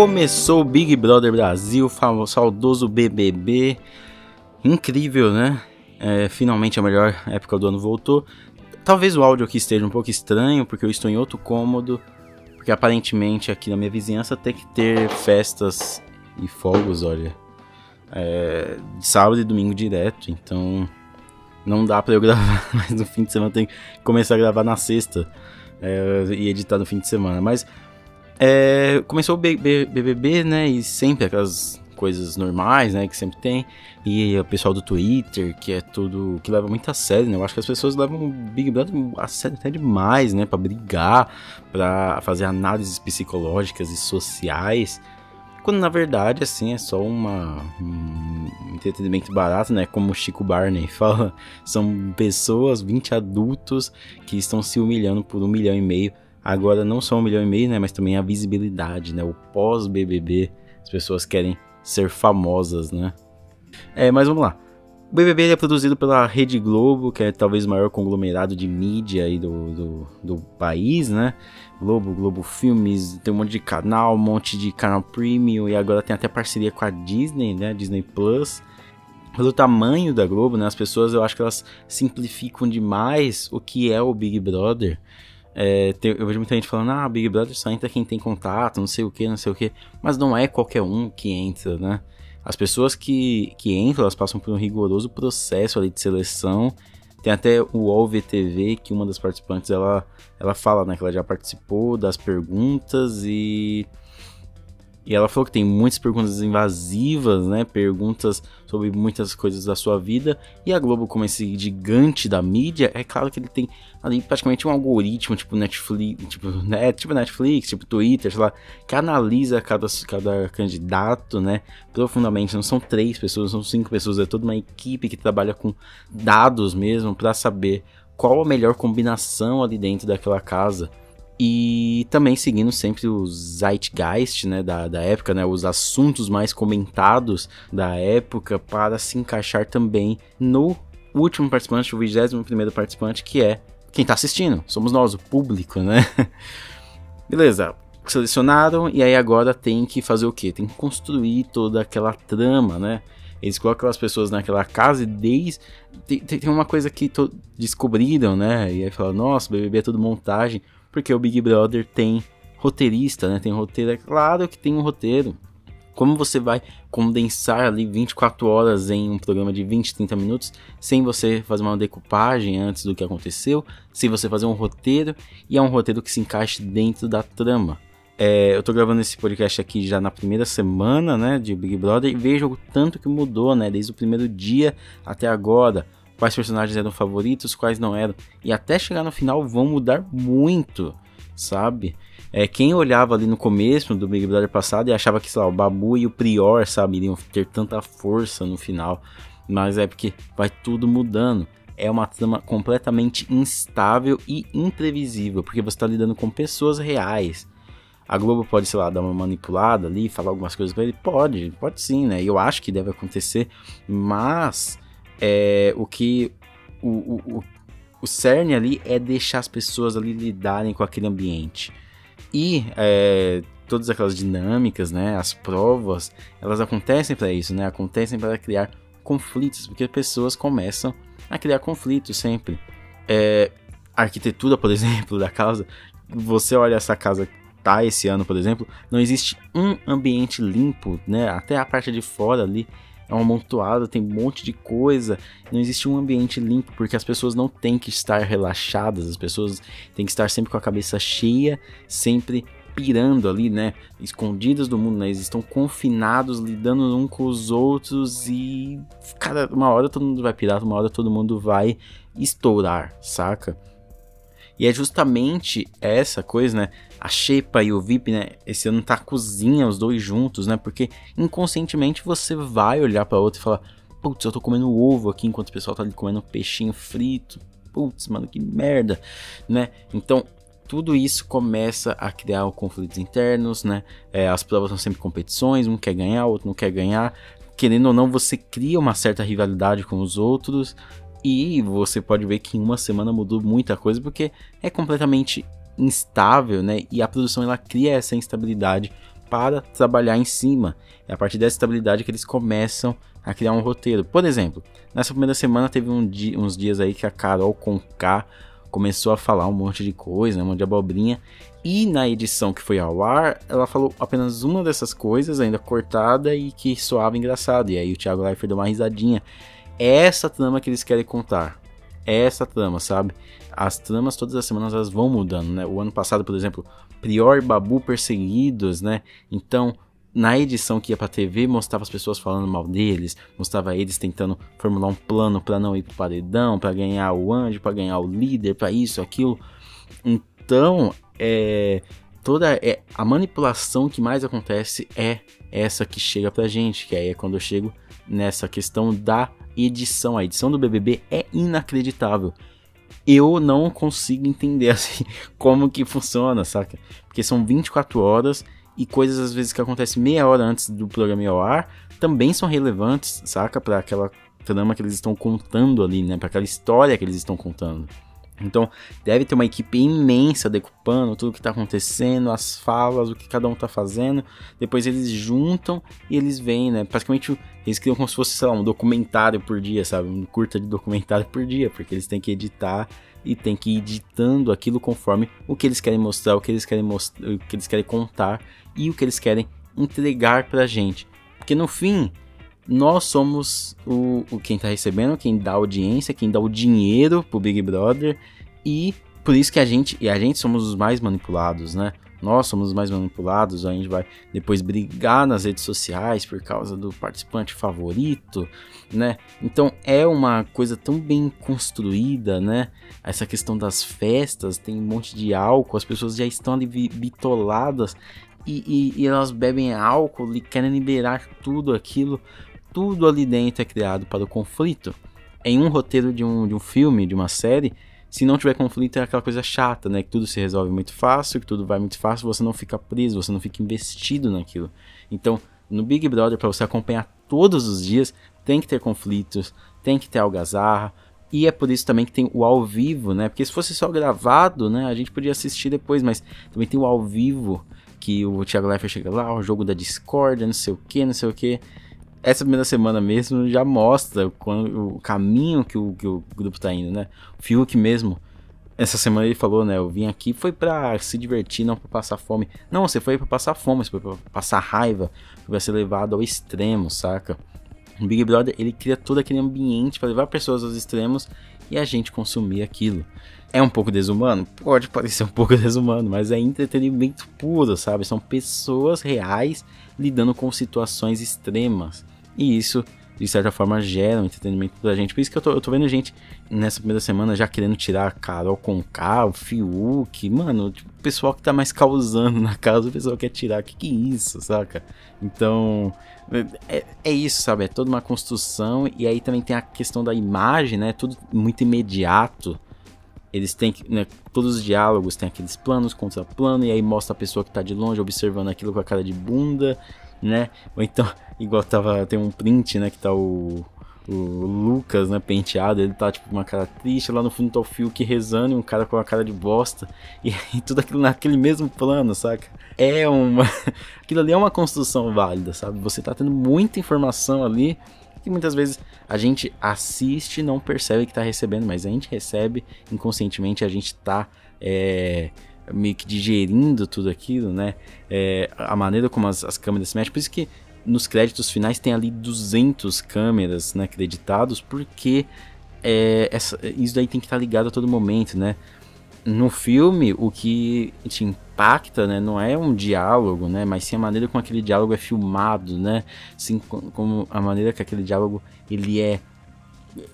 Começou o Big Brother Brasil, famoso saudoso BBB. Incrível, né? É, finalmente a melhor época do ano voltou. Talvez o áudio aqui esteja um pouco estranho, porque eu estou em outro cômodo. Porque aparentemente aqui na minha vizinhança tem que ter festas e fogos, olha. É, de sábado e domingo direto, então não dá para eu gravar, mas no fim de semana tem que começar a gravar na sexta é, e editar no fim de semana. Mas é, começou o BBB, né? E sempre aquelas coisas normais, né? Que sempre tem. E o pessoal do Twitter, que é tudo. que leva muito a sério, né? Eu acho que as pessoas levam o Big Brother a sério até demais, né? Pra brigar, pra fazer análises psicológicas e sociais. Quando na verdade, assim, é só uma, um entretenimento barato, né? Como o Chico Barney fala, são pessoas, 20 adultos, que estão se humilhando por um milhão e meio. Agora, não só um milhão e meio, né? Mas também a visibilidade, né? O pós-BBB. As pessoas querem ser famosas, né? É, mas vamos lá. O BBB é produzido pela Rede Globo, que é talvez o maior conglomerado de mídia aí do, do, do, país, né? Globo, Globo Filmes, tem um monte de canal, um monte de canal premium e agora tem até parceria com a Disney, né? Disney Plus. Pelo tamanho da Globo, né? As pessoas eu acho que elas simplificam demais o que é o Big Brother. É, tem, eu vejo muita gente falando, ah, Big Brother só entra quem tem contato, não sei o que, não sei o que. Mas não é qualquer um que entra, né? As pessoas que, que entram, elas passam por um rigoroso processo ali de seleção. Tem até o UOL VTV, que uma das participantes, ela, ela fala, né, que ela já participou das perguntas e e ela falou que tem muitas perguntas invasivas, né? Perguntas sobre muitas coisas da sua vida. E a Globo, como esse gigante da mídia, é claro que ele tem ali praticamente um algoritmo, tipo Netflix, tipo, né? tipo Netflix, tipo Twitter, sei lá, que analisa cada, cada candidato, né? Profundamente. Não são três pessoas, são cinco pessoas, é toda uma equipe que trabalha com dados mesmo para saber qual a melhor combinação ali dentro daquela casa. E também seguindo sempre o zeitgeist né, da, da época, né, os assuntos mais comentados da época para se encaixar também no último participante, o 21 primeiro participante, que é quem está assistindo. Somos nós, o público, né? Beleza, selecionaram e aí agora tem que fazer o quê? Tem que construir toda aquela trama, né? Eles colocam as pessoas naquela casa e desde. Tem, tem uma coisa que descobriram, né? E aí falam, nossa, BBB é tudo montagem porque o Big Brother tem roteirista, né? Tem roteiro, é claro que tem um roteiro. Como você vai condensar ali 24 horas em um programa de 20, 30 minutos sem você fazer uma decupagem antes do que aconteceu, sem você fazer um roteiro e é um roteiro que se encaixe dentro da trama. É, eu tô gravando esse podcast aqui já na primeira semana, né, de Big Brother e vejo o tanto que mudou, né, desde o primeiro dia até agora quais personagens eram favoritos, quais não eram. E até chegar no final vão mudar muito, sabe? É, quem olhava ali no começo do Big Brother passado e achava que, sei lá, o Babu e o Prior, sabe, iriam ter tanta força no final. Mas é porque vai tudo mudando. É uma trama completamente instável e imprevisível, porque você está lidando com pessoas reais. A Globo pode, sei lá, dar uma manipulada ali, falar algumas coisas para ele? Pode, pode sim, né? Eu acho que deve acontecer, mas é, o que o, o, o, o cerne ali é deixar as pessoas ali lidarem com aquele ambiente. E é, todas aquelas dinâmicas, né, as provas, elas acontecem para isso, né? Acontecem para criar conflitos, porque pessoas começam a criar conflitos sempre. É, a arquitetura, por exemplo, da casa, você olha essa casa tá esse ano, por exemplo, não existe um ambiente limpo, né? Até a parte de fora ali é um amontoado, tem um monte de coisa, não existe um ambiente limpo, porque as pessoas não têm que estar relaxadas, as pessoas têm que estar sempre com a cabeça cheia, sempre pirando ali, né? Escondidas do mundo, né? Eles estão confinados, lidando um com os outros e. Cara, uma hora todo mundo vai pirar, uma hora todo mundo vai estourar, saca? E é justamente essa coisa, né? A Shepa e o VIP, né? Esse ano tá cozinha os dois juntos, né? Porque inconscientemente você vai olhar para outro e falar: Putz, eu tô comendo ovo aqui enquanto o pessoal tá ali comendo peixinho frito. Putz, mano, que merda, né? Então, tudo isso começa a criar conflitos internos, né? É, as provas são sempre competições, um quer ganhar, outro não quer ganhar. Querendo ou não, você cria uma certa rivalidade com os outros, e você pode ver que em uma semana mudou muita coisa porque é completamente instável, né? E a produção ela cria essa instabilidade para trabalhar em cima. É a partir dessa estabilidade que eles começam a criar um roteiro. Por exemplo, nessa primeira semana teve um uns dias aí que a Carol com K começou a falar um monte de coisa, um monte de abobrinha. E na edição que foi ao ar, ela falou apenas uma dessas coisas, ainda cortada e que soava engraçado. E aí o Thiago Leifert deu uma risadinha. É essa trama que eles querem contar. É essa trama, sabe? As tramas todas as semanas elas vão mudando, né? O ano passado, por exemplo, Prior e Babu perseguidos, né? Então, na edição que ia pra TV, mostrava as pessoas falando mal deles, mostrava eles tentando formular um plano para não ir pro paredão, para ganhar o anjo, para ganhar o líder, para isso, aquilo. Então, é toda é, a manipulação que mais acontece é essa que chega pra gente, que aí é quando eu chego nessa questão da edição. A edição do BBB é inacreditável. Eu não consigo entender assim como que funciona, saca? Porque são 24 horas e coisas às vezes que acontecem meia hora antes do programa ir ao ar também são relevantes, saca? Para aquela trama que eles estão contando ali, né? Para aquela história que eles estão contando. Então, deve ter uma equipe imensa decupando tudo que está acontecendo, as falas, o que cada um está fazendo. Depois eles juntam e eles veem, né? Praticamente eles criam como se fosse, sei lá, um documentário por dia, sabe? Um curta de documentário por dia, porque eles têm que editar e tem que ir editando aquilo conforme o que eles querem mostrar, o que eles querem mostrar, o que eles querem contar e o que eles querem entregar pra gente. Porque no fim, nós somos o, o quem tá recebendo, quem dá audiência, quem dá o dinheiro pro Big Brother e por isso que a gente e a gente somos os mais manipulados, né? Nós somos os mais manipulados, a gente vai depois brigar nas redes sociais por causa do participante favorito, né? Então é uma coisa tão bem construída, né? Essa questão das festas, tem um monte de álcool, as pessoas já estão ali bitoladas e, e, e elas bebem álcool e querem liberar tudo aquilo tudo ali dentro é criado para o conflito. Em um roteiro de um, de um filme, de uma série, se não tiver conflito é aquela coisa chata, né? Que tudo se resolve muito fácil, que tudo vai muito fácil, você não fica preso, você não fica investido naquilo. Então, no Big Brother, para você acompanhar todos os dias, tem que ter conflitos, tem que ter algazarra, e é por isso também que tem o ao vivo, né? Porque se fosse só gravado, né? A gente podia assistir depois, mas também tem o ao vivo, que o Thiago Leifert chega lá, o jogo da Discord, não sei o que, não sei o que essa primeira semana mesmo já mostra quando, o caminho que o, que o grupo tá indo, né? O Fiuk mesmo, essa semana ele falou, né? Eu vim aqui foi pra se divertir, não pra passar fome. Não, você foi pra passar fome, você foi pra passar raiva, pra ser levado ao extremo, saca? O Big Brother, ele cria todo aquele ambiente para levar pessoas aos extremos e a gente consumir aquilo. É um pouco desumano? Pode parecer um pouco desumano, mas é entretenimento puro, sabe? São pessoas reais lidando com situações extremas. E isso, de certa forma, gera um entretenimento pra gente. Por isso que eu tô, eu tô vendo gente nessa primeira semana já querendo tirar Carol com K, o Fiuk. Mano, tipo, o pessoal que tá mais causando na casa, o pessoal quer tirar. Que que é isso, saca? Então, é, é, isso, sabe? É toda uma construção. E aí também tem a questão da imagem, né? Tudo muito imediato. Eles têm que. Né, todos os diálogos têm aqueles planos contra plano. E aí mostra a pessoa que tá de longe observando aquilo com a cara de bunda né? Ou então, igual tava, tem um print, né, que tá o, o Lucas, né, penteado, ele tá tipo com uma cara triste, lá no fundo tá o Fiuk rezando e um cara com uma cara de bosta, e, e tudo aquilo naquele mesmo plano, saca? É uma. aquilo ali é uma construção válida, sabe? Você tá tendo muita informação ali que muitas vezes a gente assiste e não percebe que tá recebendo, mas a gente recebe inconscientemente, a gente tá. É, meio que digerindo tudo aquilo, né? É, a maneira como as, as câmeras se mexem. Por isso que nos créditos finais tem ali 200 câmeras né, acreditados, porque é, essa, isso daí tem que estar ligado a todo momento, né? No filme, o que te impacta, né, não é um diálogo, né, mas sim a maneira como aquele diálogo é filmado, né, sim como a maneira que aquele diálogo ele é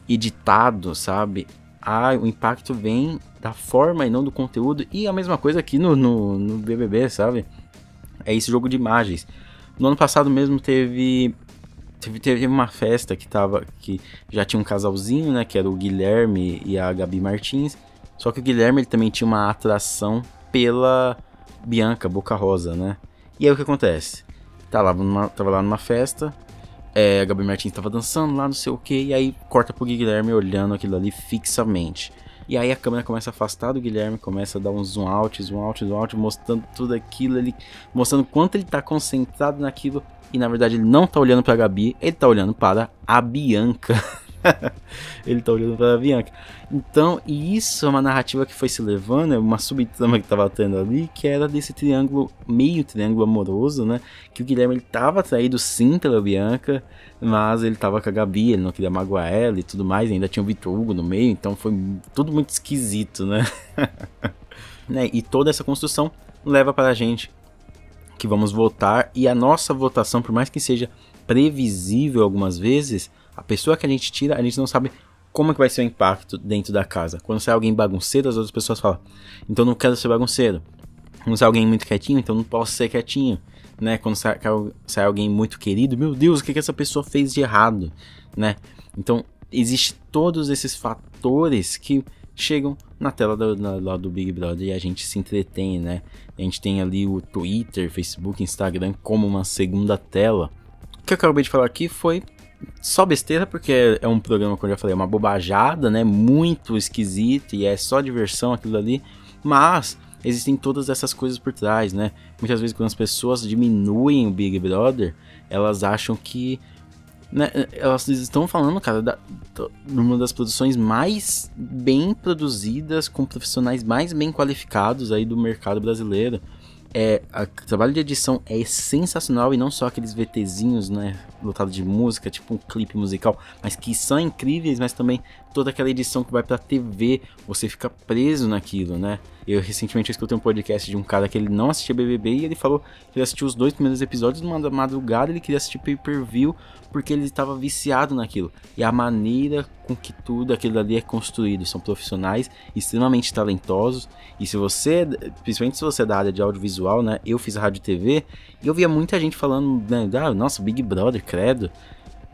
editado, sabe? ah, o impacto vem da forma e não do conteúdo. E a mesma coisa aqui no, no, no BBB, sabe? É esse jogo de imagens. No ano passado mesmo teve teve, teve uma festa que tava que já tinha um casalzinho, né, que era o Guilherme e a Gabi Martins. Só que o Guilherme ele também tinha uma atração pela Bianca Boca Rosa, né? E aí o que acontece? Tá lá numa, tava lá numa festa, é, a Gabi Martins tava dançando lá, não sei o que, e aí corta pro Guilherme olhando aquilo ali fixamente. E aí a câmera começa a afastar do Guilherme, começa a dar um zoom out, zoom out, zoom out, mostrando tudo aquilo, ele mostrando quanto ele tá concentrado naquilo. E na verdade ele não tá olhando pra Gabi, ele tá olhando para a Bianca. ele tá olhando para a Bianca. Então, isso é uma narrativa que foi se levando, é uma subtrama que tava tendo ali, que era desse triângulo, meio triângulo amoroso, né? Que o Guilherme ele tava atraído sim pela Bianca, mas ele tava com a Gabi, ele não queria magoar ela e tudo mais, ainda tinha o Vitor Hugo no meio, então foi tudo muito esquisito, né? né? E toda essa construção leva para a gente que vamos votar e a nossa votação, por mais que seja previsível algumas vezes, a pessoa que a gente tira, a gente não sabe como que vai ser o impacto dentro da casa. Quando sai alguém bagunceiro, as outras pessoas falam: "Então não quero ser bagunceiro". Quando sai alguém muito quietinho, então não posso ser quietinho, né? Quando sai, sai alguém muito querido, meu Deus, o que que essa pessoa fez de errado, né? Então, existe todos esses fatores que chegam na tela do, do Big Brother e a gente se entretém, né? A gente tem ali o Twitter, Facebook, Instagram como uma segunda tela. O que eu acabei de falar aqui foi só besteira, porque é um programa, como eu já falei, é uma bobajada, né? Muito esquisito e é só diversão aquilo ali. Mas existem todas essas coisas por trás, né? Muitas vezes quando as pessoas diminuem o Big Brother, elas acham que né, elas estão falando, cara, da, uma das produções mais bem produzidas, com profissionais mais bem qualificados aí do mercado brasileiro é, o trabalho de edição é sensacional e não só aqueles VTzinhos, né, lotado de música, tipo um clipe musical, mas que são incríveis, mas também toda aquela edição que vai pra TV, você fica preso naquilo, né? Eu recentemente escutei um podcast de um cara que ele não assistia BBB e ele falou que ele assistiu os dois primeiros episódios numa madrugada, ele queria assistir pay-per-view porque ele estava viciado naquilo. E a maneira com que tudo aquilo ali é construído, são profissionais extremamente talentosos. E se você, principalmente se você é da área de audiovisual, né? Eu fiz rádio e TV e eu via muita gente falando, né, ah, nossa, Big Brother, credo.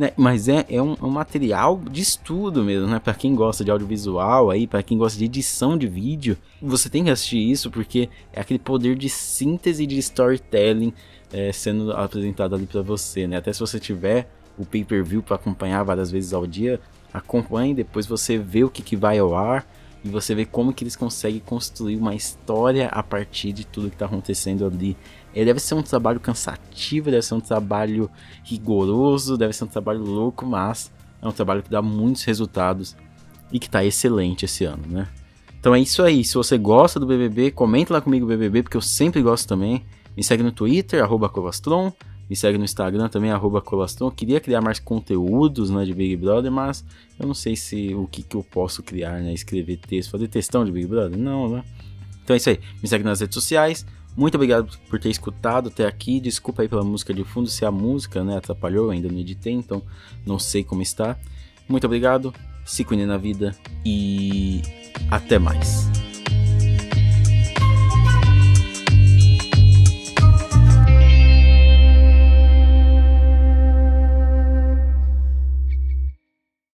Né? Mas é, é um, um, material de estudo mesmo, né? Para quem gosta de audiovisual, aí, para quem gosta de edição de vídeo, você tem que assistir isso porque é aquele poder de síntese de storytelling é, sendo apresentado ali para você, né? Até se você tiver o pay-per-view para acompanhar várias vezes ao dia, acompanhe, depois você vê o que, que vai ao ar e você vê como que eles conseguem construir uma história a partir de tudo que está acontecendo ali. Ele deve ser um trabalho cansativo, deve ser um trabalho rigoroso, deve ser um trabalho louco, mas é um trabalho que dá muitos resultados e que está excelente esse ano, né? Então é isso aí. Se você gosta do BBB, comenta lá comigo o BBB, porque eu sempre gosto também. Me segue no Twitter, arroba Covastron. Me segue no Instagram também, arroba Colastron. Eu queria criar mais conteúdos né, de Big Brother, mas eu não sei se o que, que eu posso criar, né? Escrever texto, fazer textão de Big Brother? Não, né? Então é isso aí. Me segue nas redes sociais. Muito obrigado por ter escutado até aqui. Desculpa aí pela música de fundo, se a música né, atrapalhou, ainda não editei, então não sei como está. Muito obrigado, se cuide na vida e até mais.